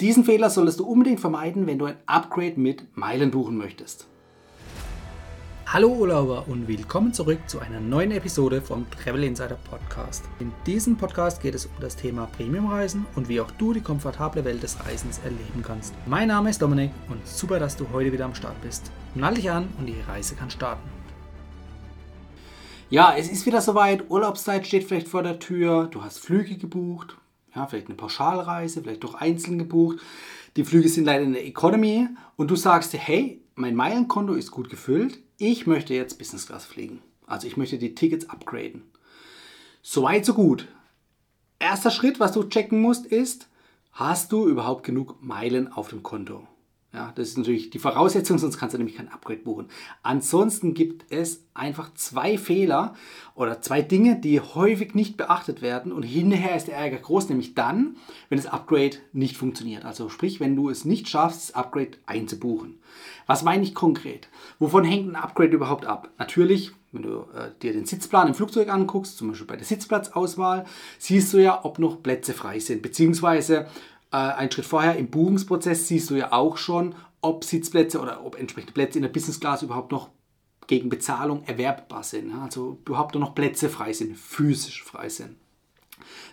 Diesen Fehler solltest du unbedingt vermeiden, wenn du ein Upgrade mit Meilen buchen möchtest. Hallo Urlauber und willkommen zurück zu einer neuen Episode vom Travel Insider Podcast. In diesem Podcast geht es um das Thema Premiumreisen und wie auch du die komfortable Welt des Reisens erleben kannst. Mein Name ist Dominik und super, dass du heute wieder am Start bist. Nall dich an und die Reise kann starten. Ja, es ist wieder soweit, Urlaubszeit steht vielleicht vor der Tür, du hast Flüge gebucht, ja, vielleicht eine Pauschalreise, vielleicht doch einzeln gebucht. Die Flüge sind leider in der Economy und du sagst dir, hey, mein Meilenkonto ist gut gefüllt, ich möchte jetzt Business Class fliegen. Also ich möchte die Tickets upgraden. Soweit, so gut. Erster Schritt, was du checken musst, ist, hast du überhaupt genug Meilen auf dem Konto? Ja, das ist natürlich die Voraussetzung, sonst kannst du nämlich kein Upgrade buchen. Ansonsten gibt es einfach zwei Fehler oder zwei Dinge, die häufig nicht beachtet werden und hinterher ist der Ärger groß, nämlich dann, wenn das Upgrade nicht funktioniert. Also sprich, wenn du es nicht schaffst, das Upgrade einzubuchen. Was meine ich konkret? Wovon hängt ein Upgrade überhaupt ab? Natürlich, wenn du äh, dir den Sitzplan im Flugzeug anguckst, zum Beispiel bei der Sitzplatzauswahl, siehst du ja, ob noch Plätze frei sind, beziehungsweise äh, einen Schritt vorher im Buchungsprozess siehst du ja auch schon, ob Sitzplätze oder ob entsprechende Plätze in der Business Class überhaupt noch gegen Bezahlung erwerbbar sind. Also überhaupt noch Plätze frei sind, physisch frei sind.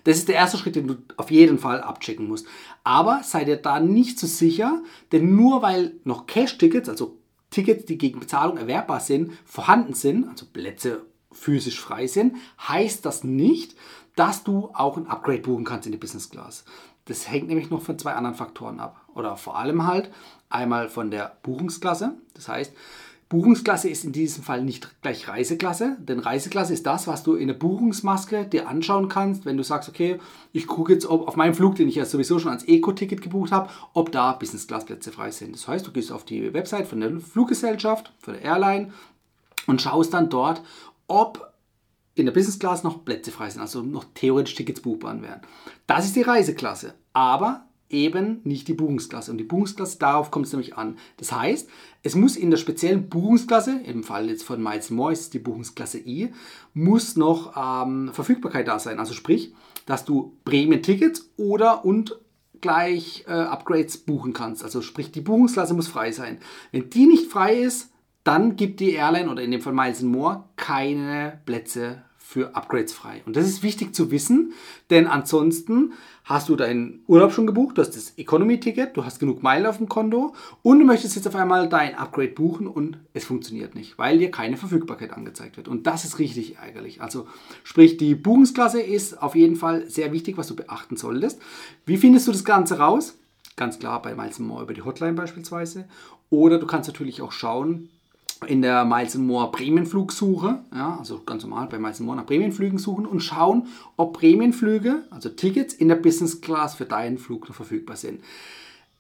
Das ist der erste Schritt, den du auf jeden Fall abchecken musst. Aber sei dir da nicht so sicher, denn nur weil noch Cash-Tickets, also Tickets, die gegen Bezahlung erwerbbar sind, vorhanden sind, also Plätze physisch frei sind, heißt das nicht, dass du auch ein Upgrade buchen kannst in die Business Class. Das hängt nämlich noch von zwei anderen Faktoren ab. Oder vor allem halt einmal von der Buchungsklasse. Das heißt, Buchungsklasse ist in diesem Fall nicht gleich Reiseklasse, denn Reiseklasse ist das, was du in der Buchungsmaske dir anschauen kannst, wenn du sagst, okay, ich gucke jetzt ob auf meinem Flug, den ich ja sowieso schon als Eco-Ticket gebucht habe, ob da Business-Class-Plätze frei sind. Das heißt, du gehst auf die Website von der Fluggesellschaft, von der Airline und schaust dann dort, ob in der Business Class noch Plätze frei sind, also noch theoretisch Tickets buchbar werden. Das ist die Reiseklasse, aber eben nicht die Buchungsklasse. Und die Buchungsklasse, darauf kommt es nämlich an. Das heißt, es muss in der speziellen Buchungsklasse, im Fall jetzt von Miles More ist die Buchungsklasse I, muss noch ähm, Verfügbarkeit da sein. Also sprich, dass du Prämien-Tickets oder und gleich äh, Upgrades buchen kannst. Also sprich, die Buchungsklasse muss frei sein. Wenn die nicht frei ist, dann gibt die Airline oder in dem Fall Miles More keine Plätze für Upgrades frei. Und das ist wichtig zu wissen, denn ansonsten hast du deinen Urlaub schon gebucht, du hast das Economy-Ticket, du hast genug Meilen auf dem Konto und du möchtest jetzt auf einmal dein Upgrade buchen und es funktioniert nicht, weil dir keine Verfügbarkeit angezeigt wird. Und das ist richtig ärgerlich. Also sprich, die Buchungsklasse ist auf jeden Fall sehr wichtig, was du beachten solltest. Wie findest du das Ganze raus? Ganz klar bei Miles More über die Hotline beispielsweise. Oder du kannst natürlich auch schauen, in der Miles More Prämienflugsuche, ja, also ganz normal bei Miles More nach Prämienflügen suchen und schauen, ob Prämienflüge, also Tickets in der Business Class für deinen Flug noch verfügbar sind.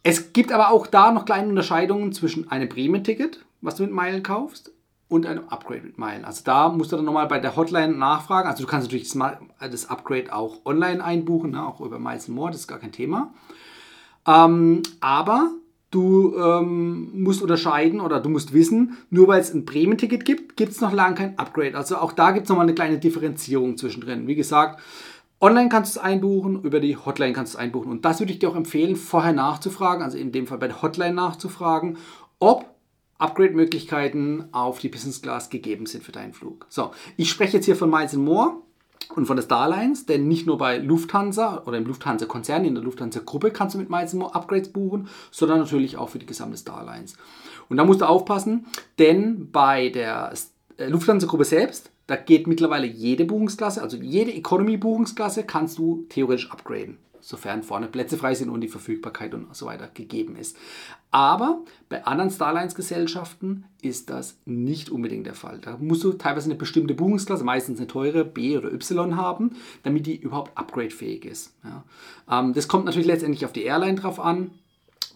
Es gibt aber auch da noch kleine Unterscheidungen zwischen einem Prämienticket, was du mit Meilen kaufst, und einem Upgrade mit Meilen. Also da musst du dann nochmal bei der Hotline nachfragen. Also du kannst natürlich das, Upgrade auch online einbuchen, ne, auch über Miles More, das ist gar kein Thema. Ähm, aber Du ähm, musst unterscheiden oder du musst wissen, nur weil es ein Prämienticket gibt, gibt es noch lange kein Upgrade. Also auch da gibt es nochmal eine kleine Differenzierung zwischendrin. Wie gesagt, online kannst du es einbuchen, über die Hotline kannst du es einbuchen. Und das würde ich dir auch empfehlen, vorher nachzufragen, also in dem Fall bei der Hotline nachzufragen, ob Upgrade-Möglichkeiten auf die Business Class gegeben sind für deinen Flug. So, ich spreche jetzt hier von Miles More und von der Starlines, denn nicht nur bei Lufthansa oder im Lufthansa-Konzern, in der Lufthansa-Gruppe kannst du mit Miles More Upgrades buchen, sondern natürlich auch für die gesamte Starlines. Und da musst du aufpassen, denn bei der äh, Lufthansa-Gruppe selbst, da geht mittlerweile jede Buchungsklasse, also jede Economy-Buchungsklasse kannst du theoretisch upgraden sofern vorne Plätze frei sind und die Verfügbarkeit und so weiter gegeben ist. Aber bei anderen Starlines-Gesellschaften ist das nicht unbedingt der Fall. Da musst du teilweise eine bestimmte Buchungsklasse, meistens eine teure B oder Y haben, damit die überhaupt upgradefähig ist. Ja. Ähm, das kommt natürlich letztendlich auf die Airline drauf an.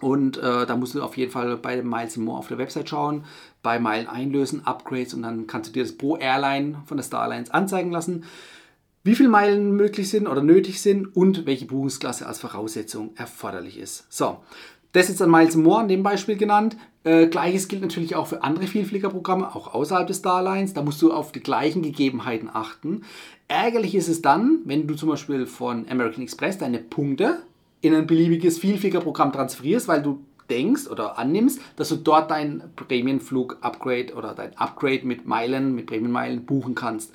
Und äh, da musst du auf jeden Fall bei Miles More auf der Website schauen, bei Meilen einlösen, Upgrades und dann kannst du dir das pro Airline von der Starlines anzeigen lassen wie viele Meilen möglich sind oder nötig sind und welche Buchungsklasse als Voraussetzung erforderlich ist. So, das ist an Miles More an dem Beispiel genannt. Äh, Gleiches gilt natürlich auch für andere Vielfliegerprogramme, auch außerhalb des Starlines. Da musst du auf die gleichen Gegebenheiten achten. Ärgerlich ist es dann, wenn du zum Beispiel von American Express deine Punkte in ein beliebiges Vielfliegerprogramm transferierst, weil du denkst oder annimmst, dass du dort dein Prämienflug-Upgrade oder dein Upgrade mit Meilen, mit Prämienmeilen buchen kannst.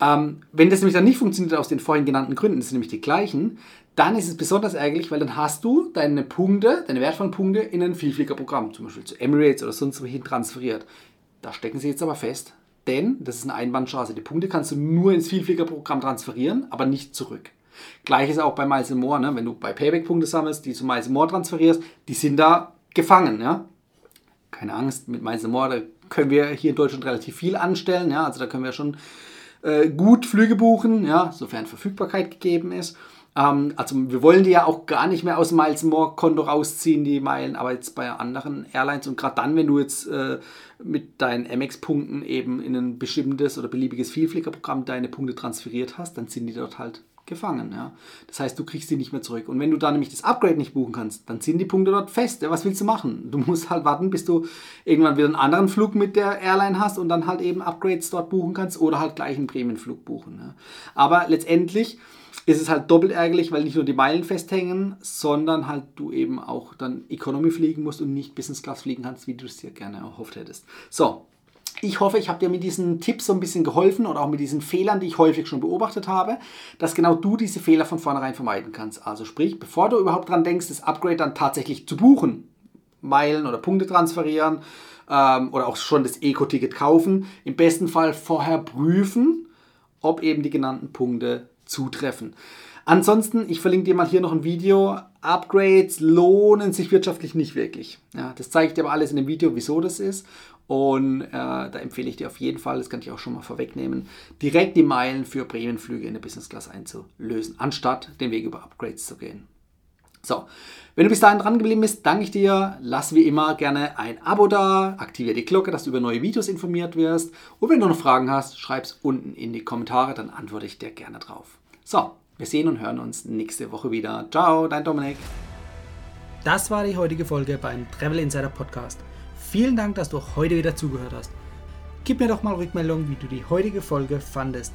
Ähm, wenn das nämlich dann nicht funktioniert aus den vorhin genannten Gründen, das sind nämlich die gleichen, dann ist es besonders ärgerlich, weil dann hast du deine Punkte, deine wertvollen Punkte in ein Vielfliegerprogramm, zum Beispiel zu Emirates oder sonst wohin transferiert. Da stecken sie jetzt aber fest, denn das ist eine Einbahnstraße. Die Punkte kannst du nur ins Vielfliegerprogramm transferieren, aber nicht zurück. Gleiches auch bei Miles More, ne? wenn du bei Payback-Punkte sammelst, die zu Miles More transferierst, die sind da gefangen. Ja? Keine Angst, mit Miles More, können wir hier in Deutschland relativ viel anstellen. Ja? Also da können wir schon äh, gut Flüge buchen, ja? sofern Verfügbarkeit gegeben ist. Ähm, also wir wollen die ja auch gar nicht mehr aus dem Miles More Konto rausziehen, die Meilen, aber jetzt bei anderen Airlines und gerade dann, wenn du jetzt äh, mit deinen Amex-Punkten eben in ein bestimmtes oder beliebiges Vielfliegerprogramm deine Punkte transferiert hast, dann sind die dort halt gefangen. Ja? Das heißt, du kriegst sie nicht mehr zurück. Und wenn du da nämlich das Upgrade nicht buchen kannst, dann sind die Punkte dort fest. Ja, was willst du machen? Du musst halt warten, bis du irgendwann wieder einen anderen Flug mit der Airline hast und dann halt eben Upgrades dort buchen kannst oder halt gleich einen Prämienflug buchen. Ja? Aber letztendlich ist es halt doppelt ärgerlich, weil nicht nur die Meilen festhängen, sondern halt du eben auch dann Economy fliegen musst und nicht Business Class fliegen kannst, wie du es dir gerne erhofft hättest. So, ich hoffe, ich habe dir mit diesen Tipps so ein bisschen geholfen oder auch mit diesen Fehlern, die ich häufig schon beobachtet habe, dass genau du diese Fehler von vornherein vermeiden kannst. Also sprich, bevor du überhaupt dran denkst, das Upgrade dann tatsächlich zu buchen, Meilen oder Punkte transferieren ähm, oder auch schon das Eco-Ticket kaufen, im besten Fall vorher prüfen, ob eben die genannten Punkte zutreffen. Ansonsten, ich verlinke dir mal hier noch ein Video. Upgrades lohnen sich wirtschaftlich nicht wirklich. Ja, das zeige ich dir aber alles in dem Video, wieso das ist. Und äh, da empfehle ich dir auf jeden Fall, das kann ich auch schon mal vorwegnehmen, direkt die Meilen für Prämienflüge in der Business Class einzulösen, anstatt den Weg über Upgrades zu gehen. So, wenn du bis dahin dran geblieben bist, danke ich dir. Lass wie immer gerne ein Abo da, aktiviere die Glocke, dass du über neue Videos informiert wirst. Und wenn du noch Fragen hast, schreib es unten in die Kommentare, dann antworte ich dir gerne drauf. So, wir sehen und hören uns nächste Woche wieder. Ciao, dein Dominik. Das war die heutige Folge beim Travel Insider Podcast. Vielen Dank, dass du heute wieder zugehört hast. Gib mir doch mal Rückmeldung, wie du die heutige Folge fandest.